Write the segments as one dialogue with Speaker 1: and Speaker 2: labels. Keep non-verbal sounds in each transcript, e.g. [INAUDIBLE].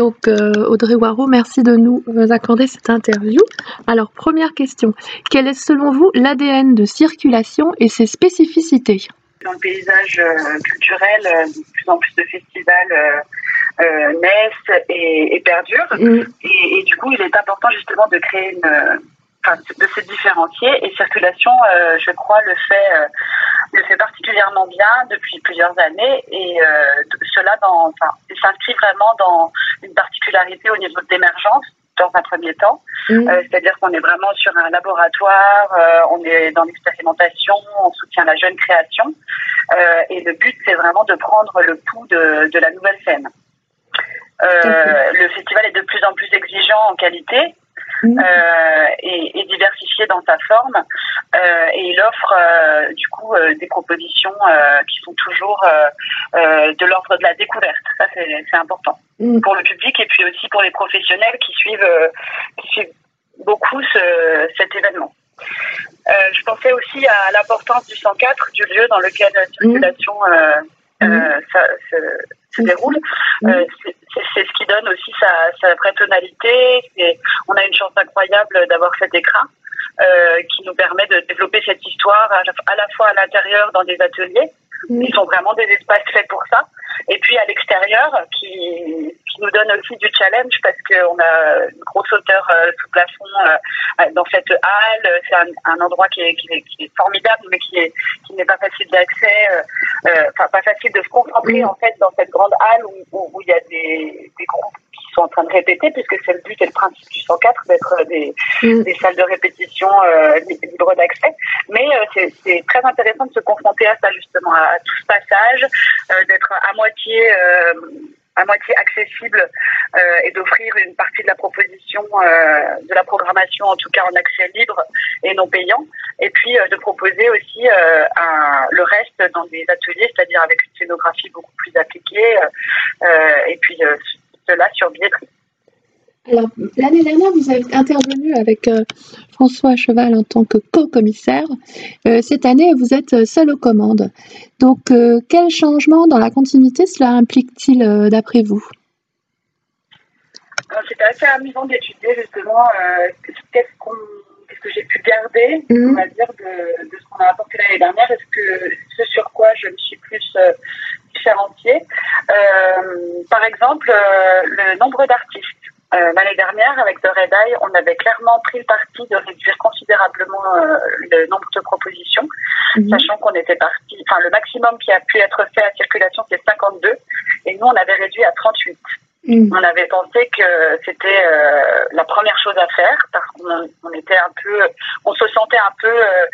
Speaker 1: Donc Audrey Waro, merci de nous accorder cette interview. Alors première question, quel est selon vous l'ADN de circulation et ses spécificités?
Speaker 2: Dans le paysage culturel, de plus en plus de festivals naissent et, perdurent. Mm. Et, et, du coup, il est important justement de créer une de se différencier et circulation, euh, je crois, le fait, euh, le fait particulièrement bien depuis plusieurs années et euh, cela dans, enfin, s'inscrit vraiment dans une particularité au niveau de l'émergence dans un premier temps, mmh. c'est-à-dire qu'on est vraiment sur un laboratoire, on est dans l'expérimentation, on soutient la jeune création et le but c'est vraiment de prendre le pouls de, de la nouvelle scène. le festival est de plus en plus exigeant en qualité Mm. Euh, et, et, diversifié dans sa forme. Euh, et il offre euh, du coup des propositions qui sont toujours de l'ordre de la découverte. Ça, c'est important mm. pour le public et puis aussi pour les professionnels qui suivent, qui suivent beaucoup ce, cet événement. Euh, je pensais aussi à l'importance du 104, du lieu dans lequel la circulation euh, euh, ça, se, déroule. C'est ce qui donne aussi sa, sa vraie tonalité. On a une chance incroyable d'avoir cet écran. Euh, qui nous permet de développer cette histoire à la fois à l'intérieur dans des ateliers, qui sont vraiment des espaces faits pour ça, et puis à l'extérieur, qui, qui nous donne aussi du challenge parce qu'on a une grosse hauteur euh, sous plafond euh, dans cette halle. C'est un, un, endroit qui est, qui est, qui, est, formidable, mais qui est qui n'est pas facile d'accès, euh, enfin pas facile de se concentrer en fait dans cette grande halle où, où, où il y a des, des groupes sont en train de répéter, puisque c'est le but et le principe du 104 d'être des, des, salles de répétition euh, libres d'accès. Mais euh, c'est très intéressant de se confronter à ça, justement, à, tout ce passage, euh, d'être à moitié à moitié accessible euh, et d'offrir une partie de la proposition, euh, de la programmation, en tout cas en accès libre et non payant, et puis de proposer aussi le reste dans des ateliers, c'est-à-dire avec une scénographie beaucoup plus appliquée, et puis cela sur billetterie.
Speaker 1: Alors, l'année dernière, vous avez intervenu avec euh, François Cheval en tant que co-commissaire. Euh, cette année, vous êtes seul aux commandes. Donc, euh, quel changement dans la continuité cela implique-t-il d'après vous?
Speaker 2: C'était assez amusant d'étudier justement qu'est-ce que j'ai pu garder, mhm. on va dire, de, de ce qu'on a apporté l'année dernière. Est-ce que ce sur quoi je me suis plus différenciée? Par exemple, le nombre d'artistes. Euh, L'année dernière, avec The Red Eye, on avait clairement pris le parti de réduire considérablement euh, le nombre de propositions, mhm. sachant qu'on était parti, enfin le maximum qui a pu être fait à circulation, c'est 52, et nous, on avait réduit à 38. Mhm. On avait pensé que c'était euh, la première chose à faire parce qu'on on était un peu, on se sentait un peu euh,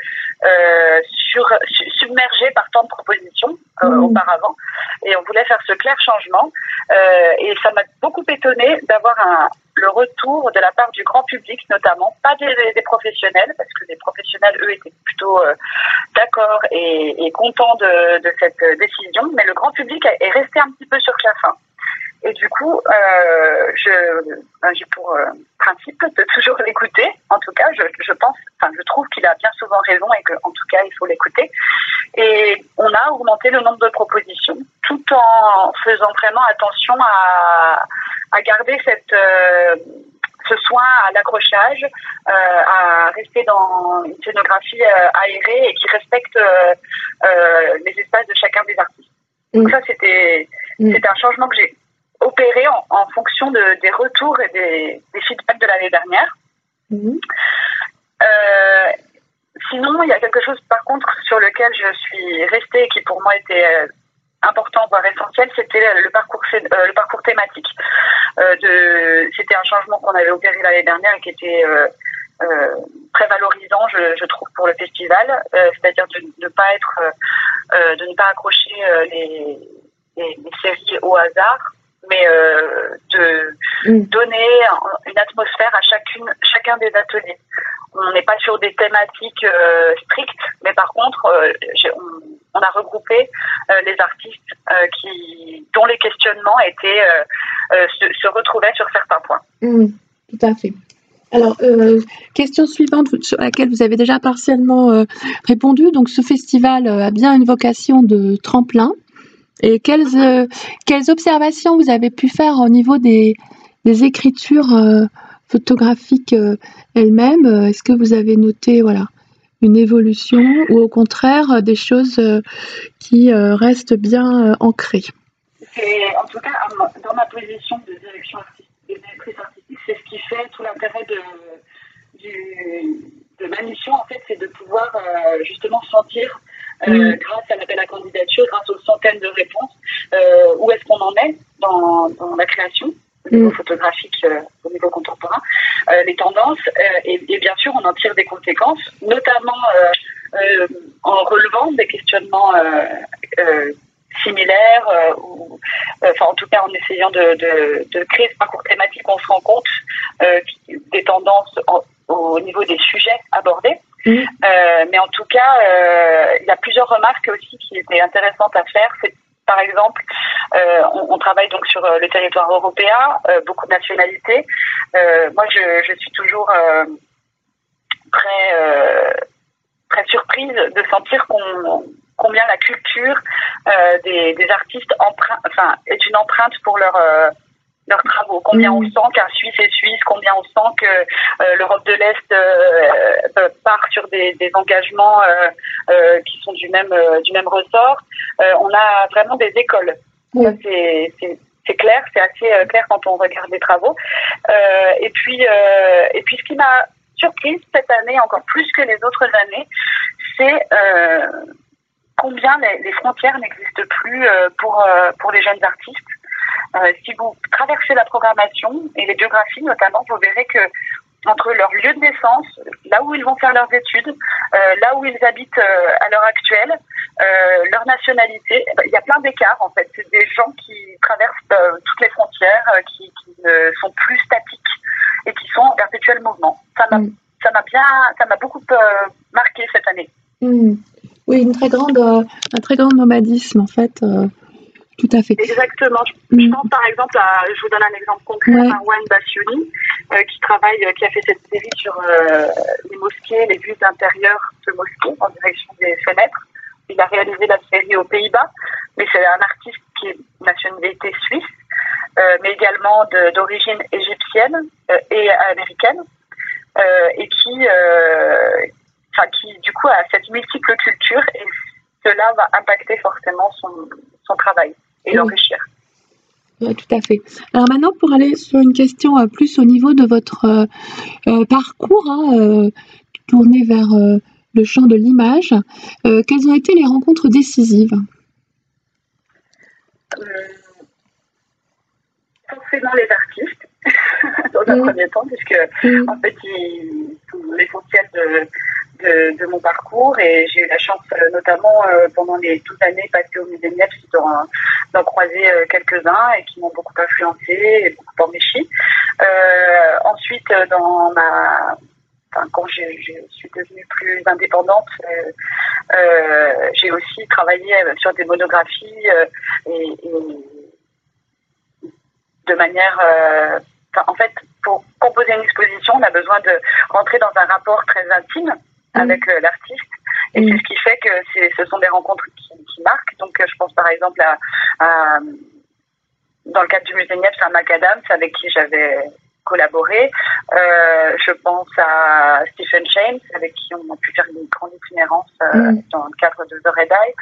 Speaker 2: euh sur, submergé par tant de propositions euh, mhm. auparavant, et on voulait faire ce clair changement. Euh, et ça m'a beaucoup étonné d'avoir le retour de la part du grand public, notamment, pas des, professionnels, parce que les professionnels, eux, étaient plutôt euh, d'accord et, contents de, cette décision, mais le grand public est resté un petit peu sur la fin. Et du coup, euh, ben, j'ai pour principe de toujours l'écouter. En tout cas, je pense, enfin, je trouve qu'il a bien souvent raison et qu'en tout cas, il faut l'écouter. Et on a augmenté le nombre de propositions, tout en faisant vraiment attention à, à garder cette euh, ce soin à l'accrochage, euh, à rester dans une scénographie euh, aérée et qui respecte les espaces de chacun des artistes. Donc ça, c'était mm. c'était un changement que j'ai opéré en, en fonction de, des retours et des, des feedbacks de l'année dernière. Mmh. Euh, sinon, il y a quelque chose par contre sur lequel je suis restée et qui pour moi était important, voire essentiel, c'était le parcours, euh, le parcours thématique. Euh, c'était un changement qu'on avait opéré l'année dernière et qui était euh, très valorisant, je, je, trouve, pour le festival, c'est-à-dire de ne pas être, de ne pas accrocher les, les, les, séries au hasard, mais de mm. donner une atmosphère à chacune, chacun des ateliers. On n'est pas sur des thématiques euh, strictes, mais par contre, euh, on, a regroupé euh, les artistes qui, dont les questionnements étaient se, retrouvaient sur certains points.
Speaker 1: Mm, tout à fait. Alors, question suivante sur laquelle vous avez déjà partiellement répondu. Donc, ce festival a bien une vocation de tremplin et quelles, observations vous avez pu faire au niveau des, écritures photographiques elles-mêmes Est-ce que vous avez noté voilà, une évolution ou au contraire des choses qui restent bien ancrées?
Speaker 2: En tout cas, dans ma position de direction artistique, artistique c'est ce qui fait tout l'intérêt de, de ma mission, en fait, c'est de pouvoir justement sentir euh, mm. grâce à l'appel à candidature, grâce aux centaines de réponses, euh, où est-ce qu'on en est dans, dans la création au niveau mm. photographique, euh, au niveau contemporain, les tendances, et, et, bien sûr, on en tire des conséquences, notamment en relevant des questionnements similaires, ou, enfin en tout cas en essayant de, de, de, créer ce parcours thématique, on se rend compte des tendances au niveau des sujets abordés. Euh, mais en tout cas, euh, il y a plusieurs remarques aussi qui étaient intéressantes à faire. C'est par exemple, euh, on, travaille donc sur le territoire européen, beaucoup de nationalités. moi, je, suis toujours très très surprise de sentir combien la culture des, artistes est une empreinte pour leur leurs travaux. Combien on mm. sent qu'un Suisse est suisse, combien on sent que euh, l'Europe de l'Est euh, euh, part sur des, des engagements qui sont du même du même ressort. on a vraiment des écoles. C'est c'est clair, c'est assez clair quand on regarde les travaux. et puis et puis ce qui m'a surprise cette année encore plus que les autres années, c'est combien les, les frontières n'existent plus pour pour les jeunes artistes. Euh, si vous traversez la programmation et les biographies notamment, vous verrez que entre leur lieu de naissance, là où ils vont faire leurs études, euh, là où ils habitent euh, à l'heure actuelle, leur nationalité, eh ben, il y a plein d'écarts en fait. C'est des gens qui traversent toutes les frontières, qui, ne sont plus statiques et qui sont en perpétuel mouvement. Ça m'a, mm. ça m'a bien, ça m'a beaucoup marqué cette année.
Speaker 1: Mm. Oui, une très grande, un très grand nomadisme en fait. Tout à fait.
Speaker 2: Exactement. Je, mm. pense par exemple à, je vous donne un exemple concret, ouais. Marwan Bassiouni, euh, qui travaille, euh, qui a fait cette série sur euh, les mosquées, les vues d'intérieur de mosquées en direction des fenêtres. Il a réalisé la série aux Pays-Bas, mais c'est un artiste qui est nationalité suisse, euh, mais également d'origine égyptienne euh, et américaine, euh, et qui, enfin qui du coup a cette multiple culture et cela va impacter forcément son, son travail et l'enrichir.
Speaker 1: Tout à fait. Alors maintenant, pour aller sur une question euh, plus au niveau de votre euh, euh, parcours, hein, tourné vers le champ de l'image, quelles ont été les rencontres décisives?
Speaker 2: Forcément les artistes, [LAUGHS] dans un premier temps, puisque en fait, l'essentiel de, de, de, mon parcours et j'ai eu la chance euh, notamment euh, pendant les 12 années passées au musée Niepce d'en croiser euh, quelques-uns et qui m'ont beaucoup influencé et beaucoup enrichi. ensuite, dans ma quand je, suis devenue plus indépendante, j'ai aussi travaillé sur des monographies et, et de manière en fait, pour composer une exposition, on a besoin de rentrer dans un rapport très intime. Avec euh, l'artiste. Et mm. c'est ce qui fait que ce sont des rencontres qui, qui marquent. Donc, euh, je pense par exemple à, à dans le cadre du musée Niepce, à Macadam, avec qui j'avais collaboré. Euh, je pense à Stephen James, avec qui on a pu faire une grande itinérance euh, mm. dans le cadre de The Red Eye,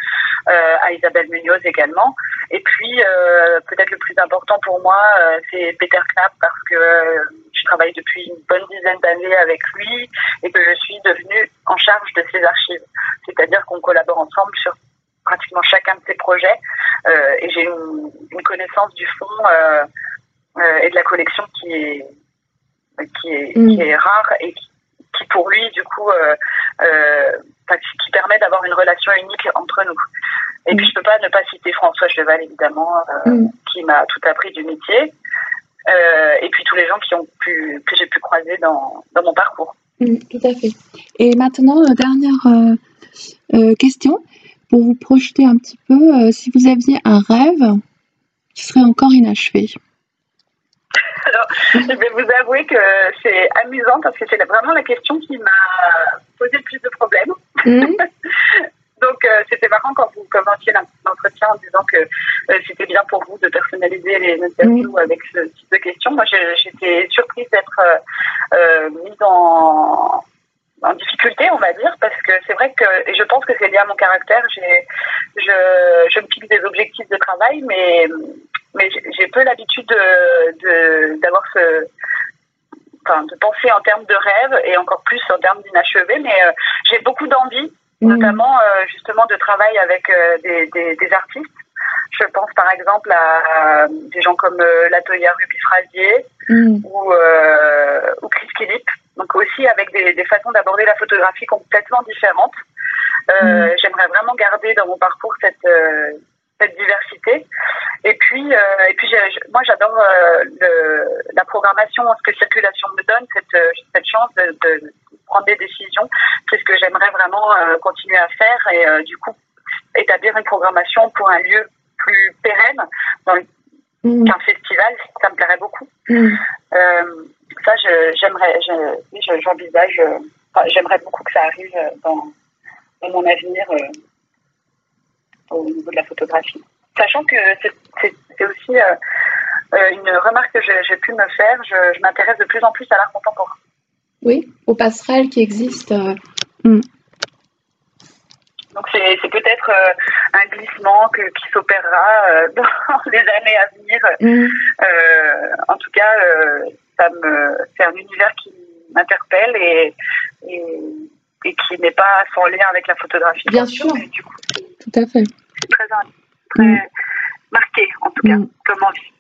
Speaker 2: euh, à Isabelle Munoz également. Et puis, peut-être le plus important pour moi, c'est Peter Knapp, parce que je travaille depuis une bonne dizaine d'années avec lui et que je suis devenue en charge de ses archives. C'est-à-dire qu'on collabore ensemble sur pratiquement chacun de ses projets euh, et j'ai une, une, connaissance du fond euh, euh, et de la collection qui est qui est, mm. qui est rare et qui, qui, pour lui du coup qui permet d'avoir une relation unique entre nous. Et mm. puis je peux pas ne pas citer François Cheval évidemment mm. qui m'a tout appris du métier. Et puis tous les gens qui ont pu, que j'ai pu croiser dans, dans mon parcours.
Speaker 1: Mmh, tout à fait. Et maintenant, euh, dernière euh, euh, question, pour vous projeter un petit peu, si vous aviez un rêve qui serait encore inachevé.
Speaker 2: Alors, je vais vous avouer que c'est amusant parce que c'est vraiment la question qui m'a posé le plus de problèmes. Mmh. [LAUGHS] Donc c'était marrant quand vous commenciez l'entretien en disant que c'était bien pour vous de personnaliser les interviews avec ce type de questions. Moi, j'étais surprise d'être mise en en difficulté, on va dire, parce que c'est vrai que, et je pense que c'est lié à mon caractère, j'ai, je, je me fixe des objectifs de travail, mais, mais j'ai peu l'habitude de, d'avoir ce, enfin, de penser en termes de rêve et encore plus en termes d'inachevé, mais euh, j'ai beaucoup d'envie, mmh. notamment euh, justement de travail avec euh, des, des, des, artistes. Je pense par exemple à des gens comme l'atelier Ruby Frasier mmh. ou, ou Chris Philippe donc aussi avec des, des façons d'aborder la photographie complètement différentes. Euh, mm. J'aimerais vraiment garder dans mon parcours cette euh, cette diversité. Et puis, euh, et puis moi, j'adore euh, la programmation, ce que circulation me donne, cette, euh, cette chance de, de, prendre des décisions. C'est ce que j'aimerais vraiment continuer à faire et du coup établir une programmation pour un lieu plus pérenne dans mm. qu'un festival, ça me plairait beaucoup. Mm ça, j'aimerais, j'envisage, j'aimerais beaucoup que ça arrive dans, dans mon avenir euh, au niveau de la photographie. Sachant que c'est aussi euh, euh, une remarque que j'ai pu me faire, je, je m'intéresse de plus en plus à l'art contemporain.
Speaker 1: Oui, aux passerelles qui existent.
Speaker 2: Hmm. Donc c'est peut-être un glissement que, qui s'opérera [LAUGHS] dans les années à venir. Hmm. en tout cas, ça me, c'est un univers qui m'interpelle et, et, qui n'est pas sans lien avec la photographie.
Speaker 1: Bien sûr. du coup, tout à fait.
Speaker 2: C'est très, très mm. marqué, en tout cas, mm. comme envie.